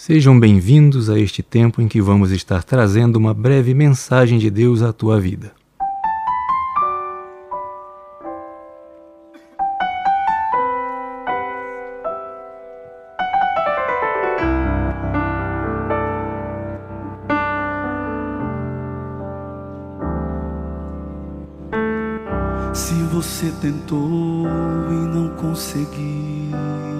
Sejam bem-vindos a este tempo em que vamos estar trazendo uma breve mensagem de Deus à tua vida. Se você tentou e não conseguiu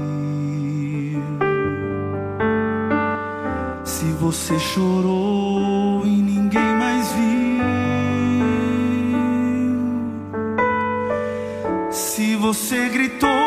você chorou e ninguém mais viu. Se você gritou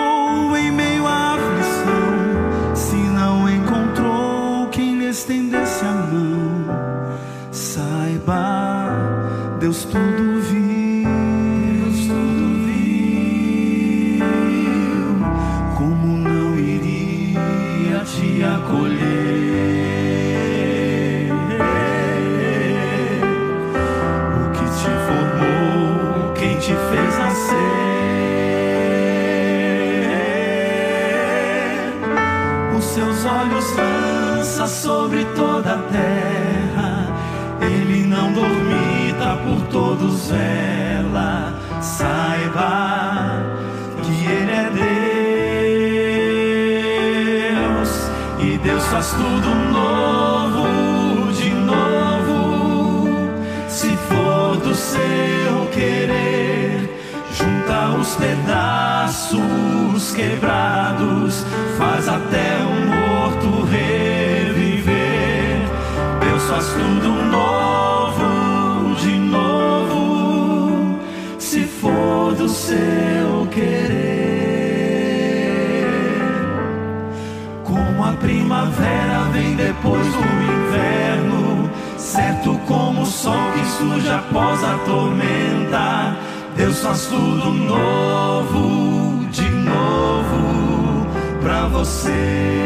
sobre toda a terra. Ele não dormita por todos vela. Saiba que Ele é Deus e Deus faz tudo novo de novo. Se for do seu querer, junta os pedaços quebrados, faz até um morto reviver faz tudo novo de novo, se for do seu querer. Como a primavera vem depois do inverno, certo como o sol que surge após a tormenta. Deus faz tudo novo de novo pra você.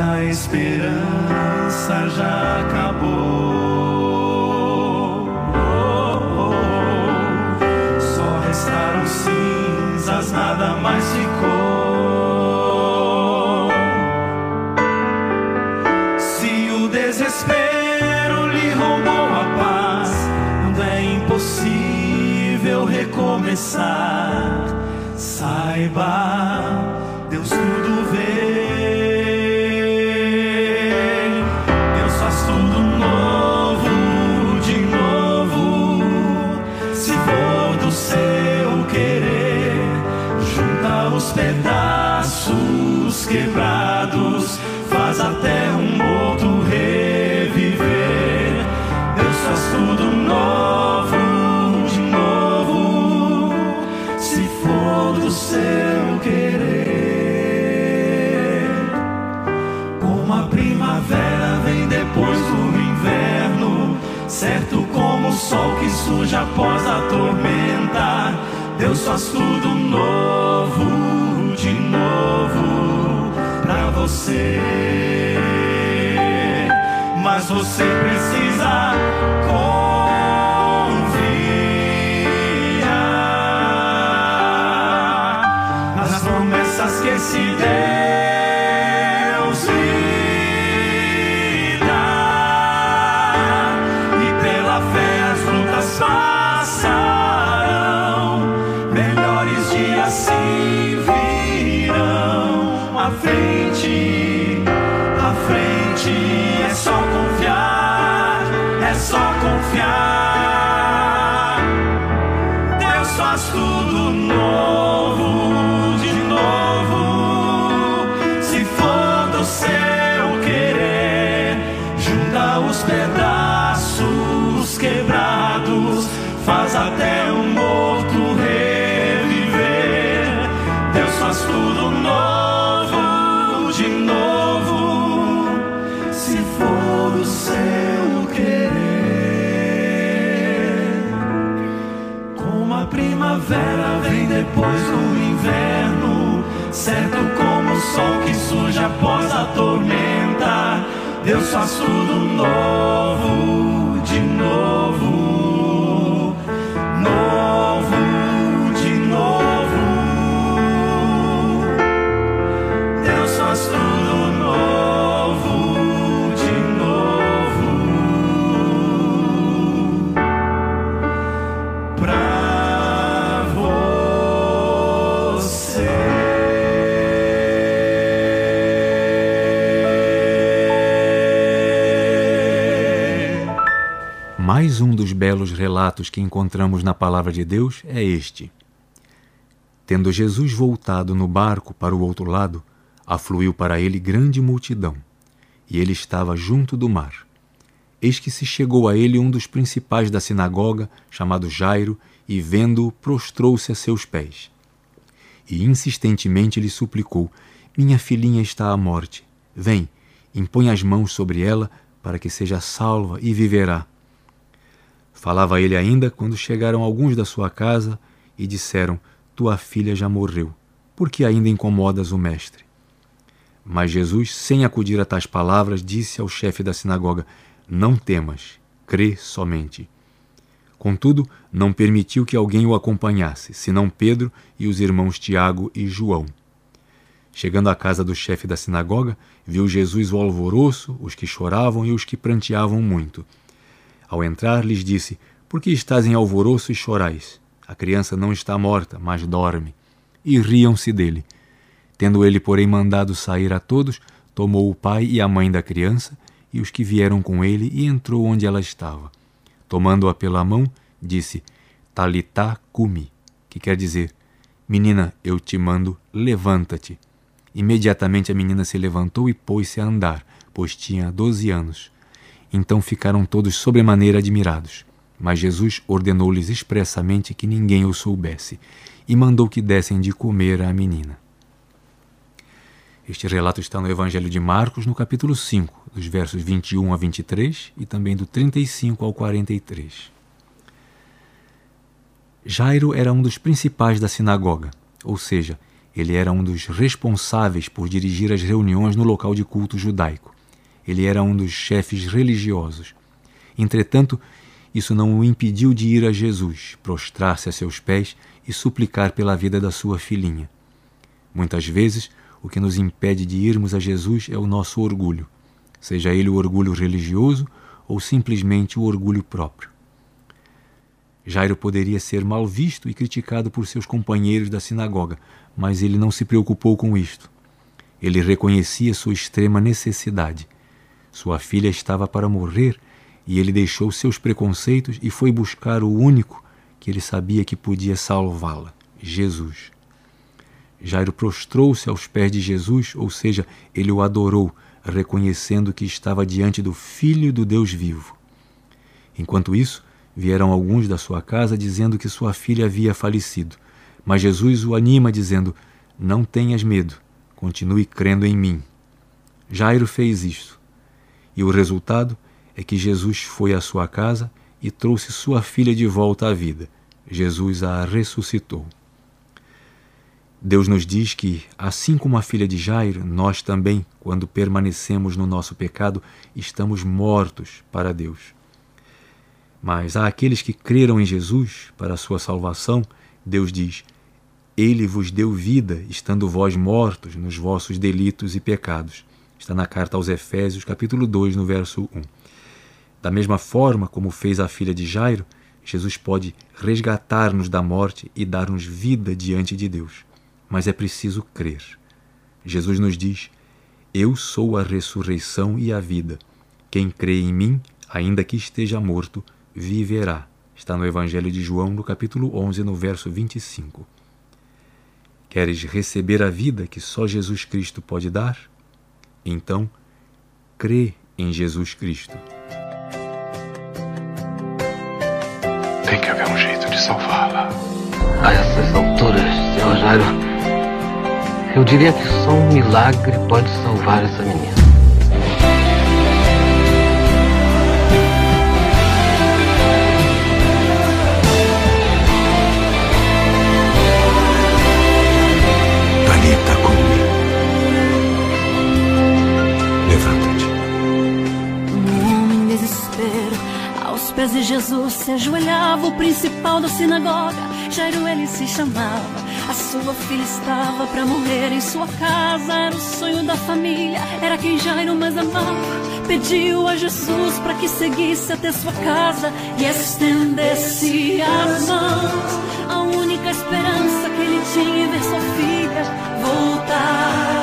a esperança já acabou. Só restaram cinzas, nada mais ficou. Até um morto reviver. Deus faz tudo novo, de novo, se for do seu querer. Como a primavera vem depois do inverno, certo como o sol que surge após a tormenta. Deus faz tudo novo, de novo você. Mas você precisa confiar nas promessas que se Deus é só confiar. Deus faz tudo primavera vem depois do inverno, certo como o sol que surge após a tormenta. Deus faz tudo novo, de novo. Mais um dos belos relatos que encontramos na palavra de Deus é este. Tendo Jesus voltado no barco para o outro lado, afluiu para ele grande multidão, e ele estava junto do mar. Eis que se chegou a ele um dos principais da sinagoga, chamado Jairo, e vendo-o, prostrou-se a seus pés. E insistentemente lhe suplicou: Minha filhinha está à morte. Vem, impõe as mãos sobre ela, para que seja salva e viverá. Falava ele ainda quando chegaram alguns da sua casa e disseram: Tua filha já morreu. Por que ainda incomodas o mestre? Mas Jesus, sem acudir a tais palavras, disse ao chefe da sinagoga: Não temas, crê somente. Contudo, não permitiu que alguém o acompanhasse, senão Pedro e os irmãos Tiago e João. Chegando à casa do chefe da sinagoga, viu Jesus o alvoroço, os que choravam e os que pranteavam muito. Ao entrar, lhes disse: Por que estás em alvoroço e chorais? A criança não está morta, mas dorme. E riam-se dele. Tendo ele, porém, mandado sair a todos, tomou o pai e a mãe da criança e os que vieram com ele e entrou onde ela estava. Tomando-a pela mão, disse: Talitá cumi, que quer dizer: Menina, eu te mando, levanta-te. Imediatamente a menina se levantou e pôs-se a andar, pois tinha doze anos. Então ficaram todos sobremaneira admirados. Mas Jesus ordenou-lhes expressamente que ninguém o soubesse e mandou que dessem de comer à menina. Este relato está no Evangelho de Marcos, no capítulo 5, dos versos 21 a 23 e também do 35 ao 43. Jairo era um dos principais da sinagoga, ou seja, ele era um dos responsáveis por dirigir as reuniões no local de culto judaico. Ele era um dos chefes religiosos. Entretanto, isso não o impediu de ir a Jesus, prostrar-se a seus pés e suplicar pela vida da sua filhinha. Muitas vezes, o que nos impede de irmos a Jesus é o nosso orgulho, seja ele o orgulho religioso ou simplesmente o orgulho próprio. Jairo poderia ser mal visto e criticado por seus companheiros da sinagoga, mas ele não se preocupou com isto. Ele reconhecia sua extrema necessidade. Sua filha estava para morrer e ele deixou seus preconceitos e foi buscar o único que ele sabia que podia salvá-la: Jesus. Jairo prostrou-se aos pés de Jesus, ou seja, ele o adorou, reconhecendo que estava diante do Filho do Deus vivo. Enquanto isso, vieram alguns da sua casa dizendo que sua filha havia falecido. Mas Jesus o anima, dizendo: Não tenhas medo, continue crendo em mim. Jairo fez isto. E o resultado é que Jesus foi à sua casa e trouxe sua filha de volta à vida. Jesus a ressuscitou. Deus nos diz que, assim como a filha de Jairo, nós também, quando permanecemos no nosso pecado, estamos mortos para Deus. Mas há aqueles que creram em Jesus para a sua salvação, Deus diz: Ele vos deu vida, estando vós mortos nos vossos delitos e pecados. Está na carta aos Efésios, capítulo 2, no verso 1. Da mesma forma como fez a filha de Jairo, Jesus pode resgatar-nos da morte e dar-nos vida diante de Deus mas é preciso crer. Jesus nos diz: Eu sou a ressurreição e a vida. Quem crê em mim, ainda que esteja morto, viverá. Está no Evangelho de João, no capítulo 11, no verso 25. Queres receber a vida que só Jesus Cristo pode dar? Então, crê em Jesus Cristo. Tem que haver um jeito de salvá-la. A essas alturas, Sr. Jairo, eu diria que só um milagre pode salvar essa menina. E Jesus se ajoelhava, o principal da sinagoga, Jairo ele se chamava. A sua filha estava para morrer em sua casa, era o sonho da família, era quem Jairo mais amava. Pediu a Jesus para que seguisse até sua casa e estendesse as mãos. A única esperança que ele tinha em ver sua filha voltar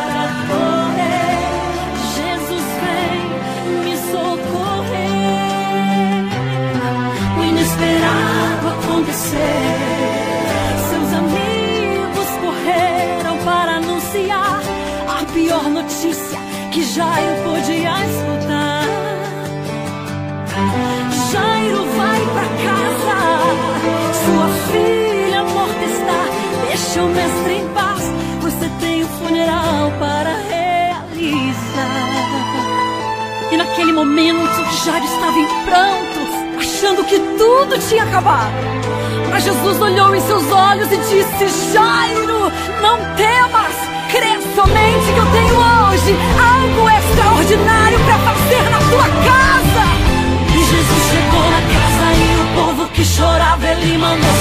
Deixa o mestre em paz, você tem um funeral para realizar. E naquele momento, Jairo estava em prantos, achando que tudo tinha acabado. Mas Jesus olhou em seus olhos e disse: Jairo, não temas, crê somente que eu tenho hoje algo extraordinário para fazer na tua casa. E Jesus chegou na casa e o povo que chorava ele mandou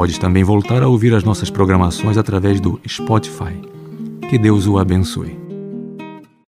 Podes também voltar a ouvir as nossas programações através do Spotify. Que Deus o abençoe.